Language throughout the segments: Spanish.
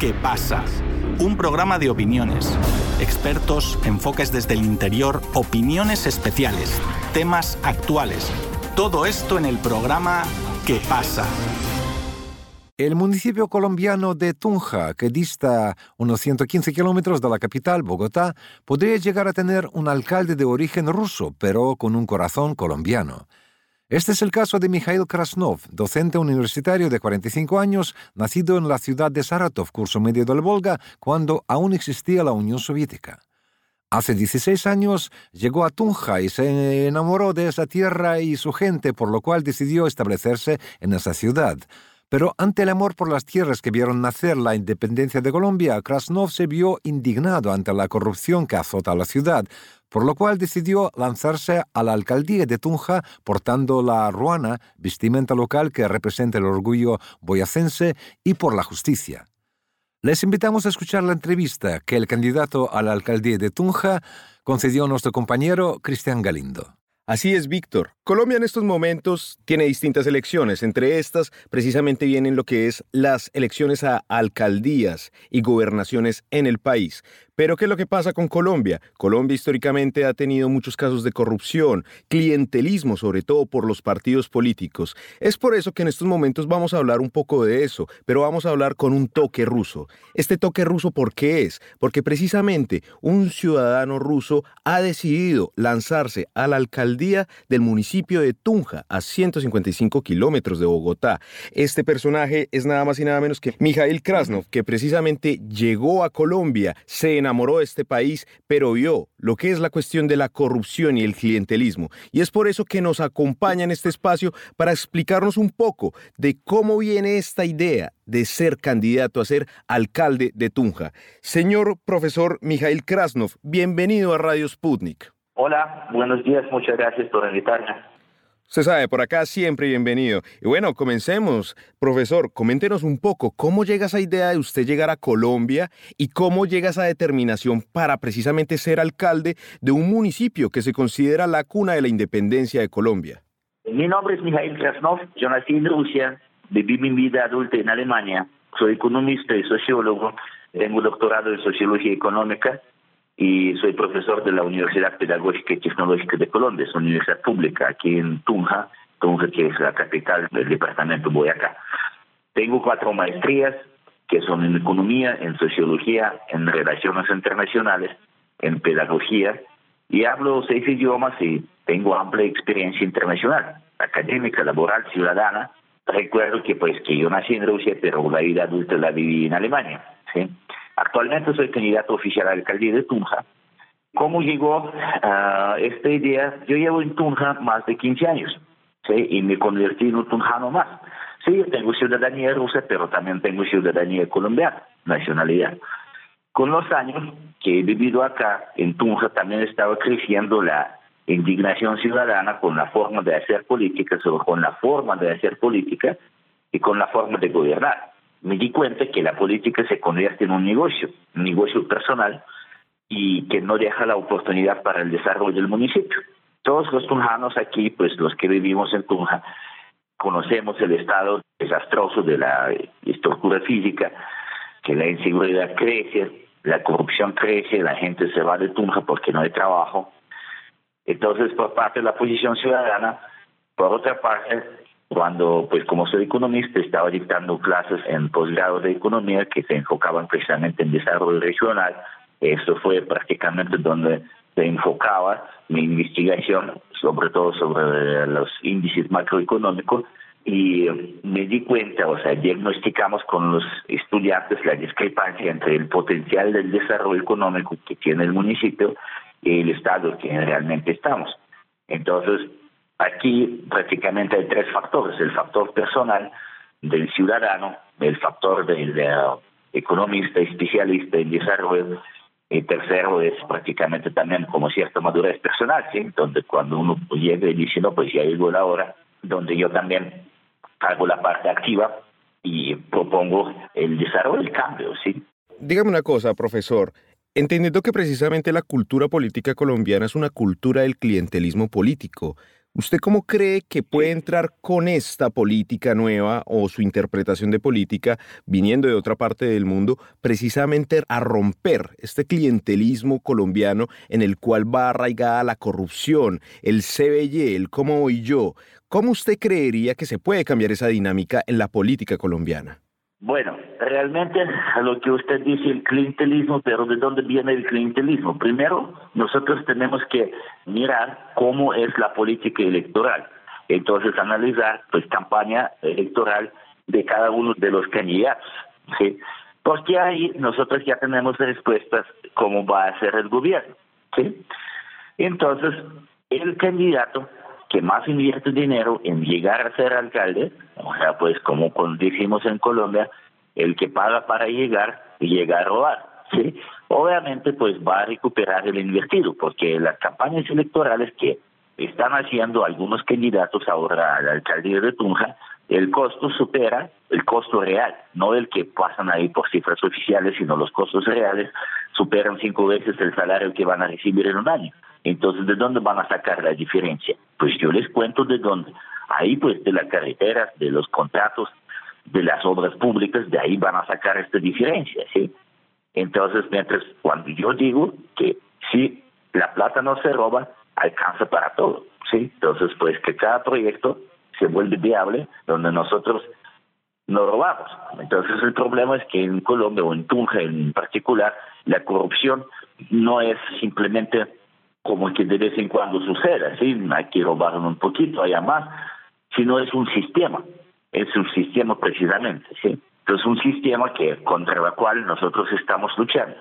¿Qué pasa? Un programa de opiniones, expertos, enfoques desde el interior, opiniones especiales, temas actuales. Todo esto en el programa ¿Qué pasa? El municipio colombiano de Tunja, que dista unos 115 kilómetros de la capital, Bogotá, podría llegar a tener un alcalde de origen ruso, pero con un corazón colombiano. Este es el caso de Mikhail Krasnov, docente universitario de 45 años, nacido en la ciudad de Saratov, curso medio del Volga, cuando aún existía la Unión Soviética. Hace 16 años llegó a Tunja y se enamoró de esa tierra y su gente, por lo cual decidió establecerse en esa ciudad. Pero ante el amor por las tierras que vieron nacer la independencia de Colombia, Krasnov se vio indignado ante la corrupción que azota a la ciudad, por lo cual decidió lanzarse a la alcaldía de Tunja portando la ruana, vestimenta local que representa el orgullo boyacense, y por la justicia. Les invitamos a escuchar la entrevista que el candidato a la alcaldía de Tunja concedió a nuestro compañero Cristian Galindo. Así es, Víctor. Colombia en estos momentos tiene distintas elecciones. Entre estas, precisamente vienen lo que es las elecciones a alcaldías y gobernaciones en el país. Pero ¿qué es lo que pasa con Colombia? Colombia históricamente ha tenido muchos casos de corrupción, clientelismo, sobre todo por los partidos políticos. Es por eso que en estos momentos vamos a hablar un poco de eso, pero vamos a hablar con un toque ruso. Este toque ruso, ¿por qué es? Porque precisamente un ciudadano ruso ha decidido lanzarse a la alcaldía del municipio de Tunja, a 155 kilómetros de Bogotá. Este personaje es nada más y nada menos que Mikhail Krasnov, que precisamente llegó a Colombia, se enamoró de este país, pero vio lo que es la cuestión de la corrupción y el clientelismo. Y es por eso que nos acompaña en este espacio para explicarnos un poco de cómo viene esta idea de ser candidato a ser alcalde de Tunja. Señor profesor Mijail Krasnov, bienvenido a Radio Sputnik. Hola, buenos días, muchas gracias por invitarme. Usted sabe, por acá siempre bienvenido. Y bueno, comencemos. Profesor, coméntenos un poco cómo llega esa idea de usted llegar a Colombia y cómo llega esa determinación para precisamente ser alcalde de un municipio que se considera la cuna de la independencia de Colombia. Mi nombre es Mijail Krasnov, yo nací en Rusia, viví mi vida adulta en Alemania, soy economista y sociólogo, tengo doctorado en sociología económica y soy profesor de la Universidad Pedagógica y Tecnológica de Colombia, es una universidad pública aquí en Tunja, Tunja que es la capital del departamento Boyacá. Tengo cuatro maestrías que son en economía, en sociología, en relaciones internacionales, en pedagogía y hablo seis idiomas y tengo amplia experiencia internacional, académica, laboral, ciudadana. Recuerdo que pues que yo nací en Rusia, pero la vida adulta la viví en Alemania, ¿sí? Actualmente soy candidato oficial a la alcaldía de Tunja. ¿Cómo llegó a esta idea? Yo llevo en Tunja más de 15 años ¿sí? y me convertí en un tunjano más. Sí, yo tengo ciudadanía rusa, pero también tengo ciudadanía colombiana, nacionalidad. Con los años que he vivido acá en Tunja también estaba creciendo la indignación ciudadana con la forma de hacer política, con la forma de hacer política y con la forma de gobernar me di cuenta que la política se convierte en un negocio, un negocio personal y que no deja la oportunidad para el desarrollo del municipio. Todos los tunjanos aquí, pues los que vivimos en Tunja, conocemos el estado desastroso de la estructura física, que la inseguridad crece, la corrupción crece, la gente se va de Tunja porque no hay trabajo. Entonces, por parte de la posición ciudadana, por otra parte, cuando, pues como soy economista, estaba dictando clases en posgrado de economía que se enfocaban precisamente en desarrollo regional. Eso fue prácticamente donde se enfocaba mi investigación, sobre todo sobre los índices macroeconómicos, y me di cuenta, o sea, diagnosticamos con los estudiantes la discrepancia entre el potencial del desarrollo económico que tiene el municipio y el estado que realmente estamos. Entonces, Aquí prácticamente hay tres factores, el factor personal del ciudadano, el factor del economista, especialista en desarrollo, y tercero es prácticamente también como cierta madurez personal, ¿sí? donde cuando uno llega y dice, no, pues ya llegó la hora, donde yo también hago la parte activa y propongo el desarrollo, el cambio, ¿sí? Dígame una cosa, profesor. Entendiendo que precisamente la cultura política colombiana es una cultura del clientelismo político, ¿Usted cómo cree que puede entrar con esta política nueva o su interpretación de política viniendo de otra parte del mundo precisamente a romper este clientelismo colombiano en el cual va arraigada la corrupción, el CBY, el cómo voy yo? ¿Cómo usted creería que se puede cambiar esa dinámica en la política colombiana? Bueno, realmente a lo que usted dice el clientelismo, pero ¿de dónde viene el clientelismo? Primero, nosotros tenemos que mirar cómo es la política electoral. Entonces, analizar pues campaña electoral de cada uno de los candidatos. ¿sí? Porque ahí nosotros ya tenemos respuestas cómo va a ser el gobierno. ¿sí? Entonces, el candidato que más invierte dinero en llegar a ser alcalde, o sea, pues como decimos en Colombia, el que paga para llegar llega a robar, ¿sí? Obviamente, pues va a recuperar el invertido, porque las campañas electorales que están haciendo algunos candidatos ahora a la alcaldía de Tunja, el costo supera el costo real, no el que pasan ahí por cifras oficiales, sino los costos reales superan cinco veces el salario que van a recibir en un año. Entonces, ¿de dónde van a sacar la diferencia? Pues yo les cuento de dónde. Ahí, pues, de las carreteras, de los contratos, de las obras públicas, de ahí van a sacar esta diferencia, ¿sí? Entonces, mientras cuando yo digo que si la plata no se roba, alcanza para todo, ¿sí? Entonces, pues que cada proyecto se vuelve viable donde nosotros no robamos. Entonces, el problema es que en Colombia o en Tunja en particular, la corrupción no es simplemente como que de vez en cuando suceda, ¿sí? Hay que robar un poquito, allá más, sino es un sistema, es un sistema precisamente, ¿sí? Entonces, un sistema que contra el cual nosotros estamos luchando.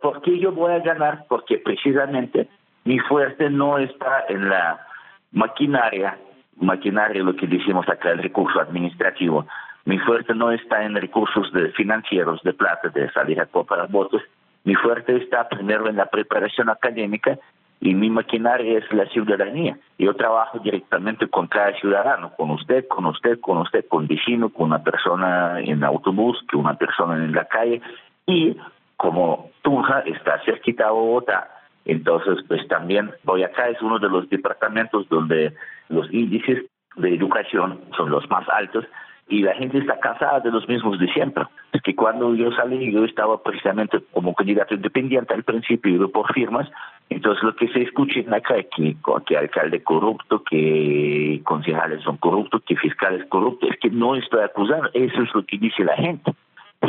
¿Por qué yo voy a ganar? Porque precisamente mi fuerte no está en la maquinaria, maquinaria lo que decimos acá, el recurso administrativo. Mi fuerte no está en recursos de financieros, de plata, de salir a comprar votos. Mi fuerte está primero en la preparación académica y mi maquinaria es la ciudadanía. Yo trabajo directamente con cada ciudadano, con usted, con usted, con usted, con vecino, con una persona en autobús, con una persona en la calle y como Tunja está cerquita a Bogotá, entonces pues también Boyacá es uno de los departamentos donde los índices de educación son los más altos y la gente está cansada de los mismos de siempre. Es que cuando yo salí, yo estaba precisamente como candidato independiente al principio, por firmas, entonces lo que se escucha en acá es que, que alcalde corrupto, que concejales son corruptos, que fiscales corruptos, es que no estoy acusando, eso es lo que dice la gente.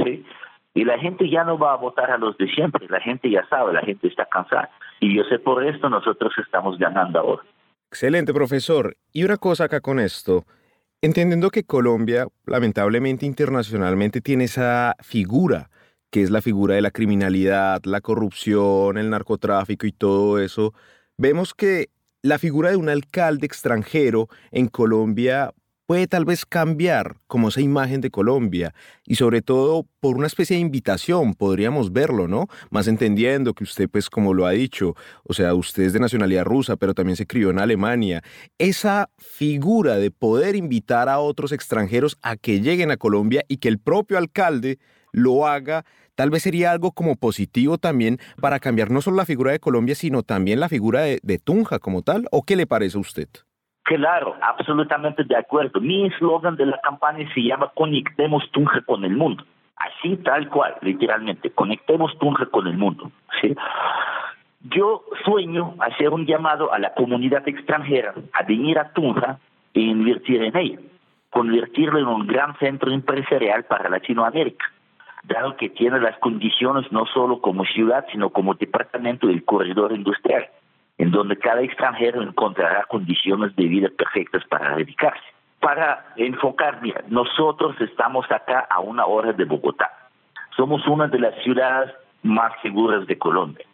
¿sí? Y la gente ya no va a votar a los de siempre, la gente ya sabe, la gente está cansada. Y yo sé por esto nosotros estamos ganando ahora. Excelente, profesor. Y una cosa acá con esto. Entendiendo que Colombia, lamentablemente internacionalmente, tiene esa figura, que es la figura de la criminalidad, la corrupción, el narcotráfico y todo eso, vemos que la figura de un alcalde extranjero en Colombia puede tal vez cambiar como esa imagen de Colombia y sobre todo por una especie de invitación, podríamos verlo, ¿no? Más entendiendo que usted, pues como lo ha dicho, o sea, usted es de nacionalidad rusa, pero también se crió en Alemania. Esa figura de poder invitar a otros extranjeros a que lleguen a Colombia y que el propio alcalde lo haga, tal vez sería algo como positivo también para cambiar no solo la figura de Colombia, sino también la figura de, de Tunja como tal, ¿o qué le parece a usted? Claro, absolutamente de acuerdo. Mi eslogan de la campaña se llama Conectemos Tunja con el mundo. Así tal cual, literalmente, conectemos Tunja con el mundo. ¿sí? Yo sueño hacer un llamado a la comunidad extranjera a venir a Tunja e invertir en ella, convertirlo en un gran centro empresarial para Latinoamérica, dado que tiene las condiciones no solo como ciudad, sino como departamento del corredor industrial en donde cada extranjero encontrará condiciones de vida perfectas para dedicarse. Para enfocar, mira, nosotros estamos acá a una hora de Bogotá. Somos una de las ciudades más seguras de Colombia.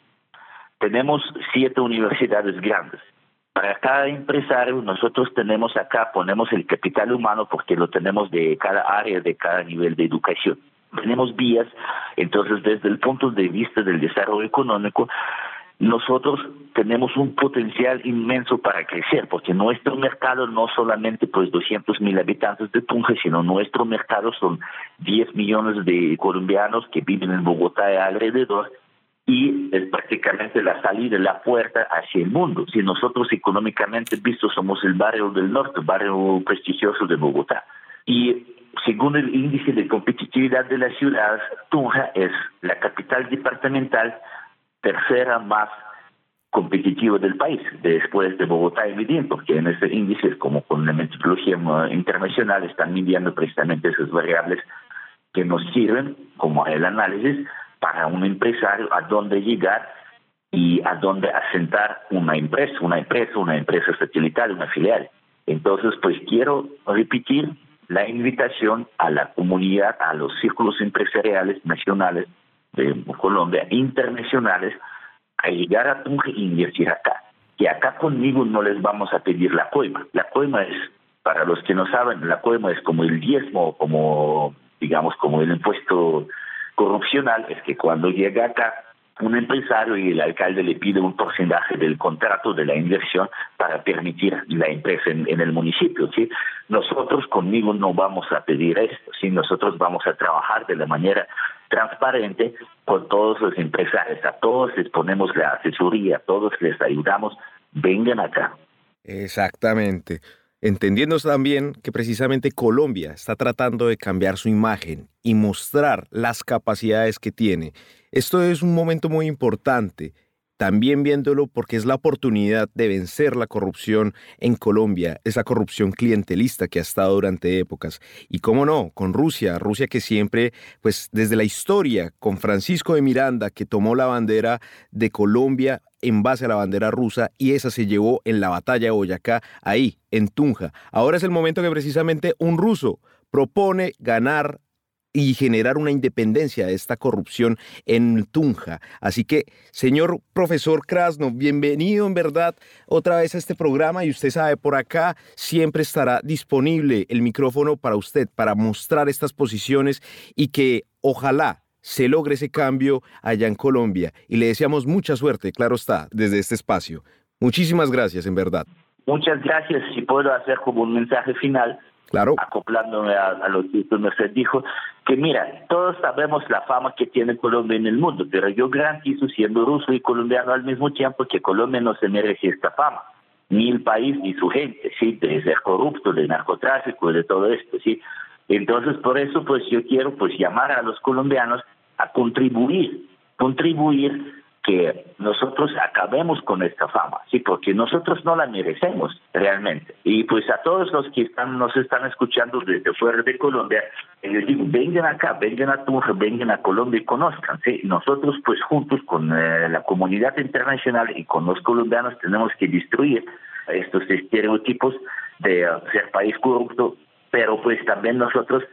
Tenemos siete universidades grandes. Para cada empresario, nosotros tenemos acá, ponemos el capital humano porque lo tenemos de cada área, de cada nivel de educación. Tenemos vías, entonces desde el punto de vista del desarrollo económico, nosotros tenemos un potencial inmenso para crecer, porque nuestro mercado no solamente pues 200 mil habitantes de Tunja, sino nuestro mercado son 10 millones de colombianos que viven en Bogotá y alrededor, y es prácticamente la salida, la puerta hacia el mundo. Si nosotros económicamente visto somos el barrio del norte, barrio prestigioso de Bogotá. Y según el índice de competitividad de la ciudad, Tunja es la capital departamental tercera más competitiva del país, después de Bogotá y Medellín, porque en ese índice, como con la metodología internacional, están midiendo precisamente esas variables que nos sirven como el análisis para un empresario a dónde llegar y a dónde asentar una empresa, una empresa, una empresa satelital, una filial. Entonces, pues quiero repetir la invitación a la comunidad, a los círculos empresariales nacionales de Colombia, internacionales, a llegar a Tunja e invertir acá. Que acá conmigo no les vamos a pedir la coima. La coima es, para los que no saben, la coima es como el diezmo, como, digamos, como el impuesto corrupcional, es que cuando llega acá un empresario y el alcalde le pide un porcentaje del contrato de la inversión para permitir la empresa en, el municipio. ¿sí? Nosotros conmigo no vamos a pedir esto, ¿sí? nosotros vamos a trabajar de la manera transparente con todos los empresarios, a todos les ponemos la asesoría, a todos les ayudamos, vengan acá. Exactamente. Entendiendo también que precisamente Colombia está tratando de cambiar su imagen y mostrar las capacidades que tiene. Esto es un momento muy importante también viéndolo porque es la oportunidad de vencer la corrupción en Colombia, esa corrupción clientelista que ha estado durante épocas. Y cómo no, con Rusia, Rusia que siempre, pues desde la historia, con Francisco de Miranda, que tomó la bandera de Colombia en base a la bandera rusa y esa se llevó en la batalla de Boyacá, ahí, en Tunja. Ahora es el momento que precisamente un ruso propone ganar y generar una independencia de esta corrupción en Tunja. Así que, señor profesor Krasno, bienvenido en verdad otra vez a este programa y usted sabe, por acá siempre estará disponible el micrófono para usted, para mostrar estas posiciones y que ojalá se logre ese cambio allá en Colombia. Y le deseamos mucha suerte, claro está, desde este espacio. Muchísimas gracias, en verdad. Muchas gracias. Si puedo hacer como un mensaje final, Claro. acoplándome a, lo que usted Merced dijo, que mira, todos sabemos la fama que tiene Colombia en el mundo, pero yo garantizo, siendo ruso y colombiano al mismo tiempo, que Colombia no se merece esta fama, ni el país ni su gente, ¿sí? De ser corrupto, de narcotráfico, de todo esto, ¿sí? Entonces, por eso, pues yo quiero pues llamar a los colombianos a contribuir, contribuir que nosotros acabemos con esta fama, sí, porque nosotros no la merecemos realmente. Y pues a todos los que están, nos están escuchando desde fuera de Colombia, les digo, vengan acá, vengan a Tunja, vengan a Colombia y conozcan, sí. Nosotros pues juntos con eh, la comunidad internacional y con los colombianos tenemos que destruir estos estereotipos de uh, ser país corrupto, pero pues también nosotros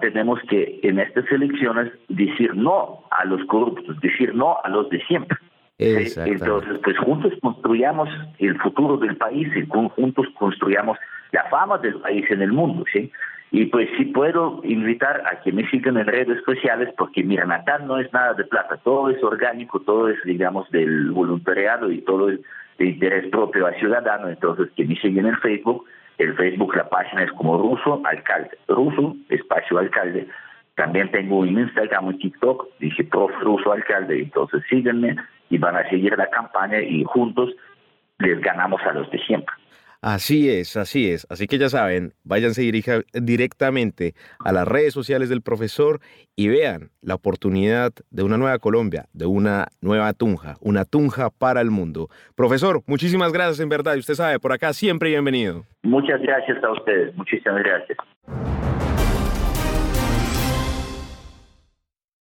tenemos que en estas elecciones decir no a los corruptos, decir no a los de siempre. Entonces, pues juntos construyamos el futuro del país y juntos construyamos la fama del país en el mundo, ¿sí? Y pues sí puedo invitar a que me sigan en redes sociales porque mira, Natal no es nada de plata, todo es orgánico, todo es digamos del voluntariado y todo es de interés propio a ciudadano, entonces que me siguen en Facebook el Facebook, la página es como Ruso Alcalde. Ruso, espacio alcalde. También tengo un Instagram, un TikTok, dije Prof. Ruso Alcalde. Entonces síganme y van a seguir la campaña y juntos les ganamos a los de siempre. Así es, así es. Así que ya saben, váyanse directamente a las redes sociales del profesor y vean la oportunidad de una nueva Colombia, de una nueva Tunja, una Tunja para el mundo. Profesor, muchísimas gracias en verdad. Y usted sabe, por acá siempre bienvenido. Muchas gracias a ustedes. Muchísimas gracias.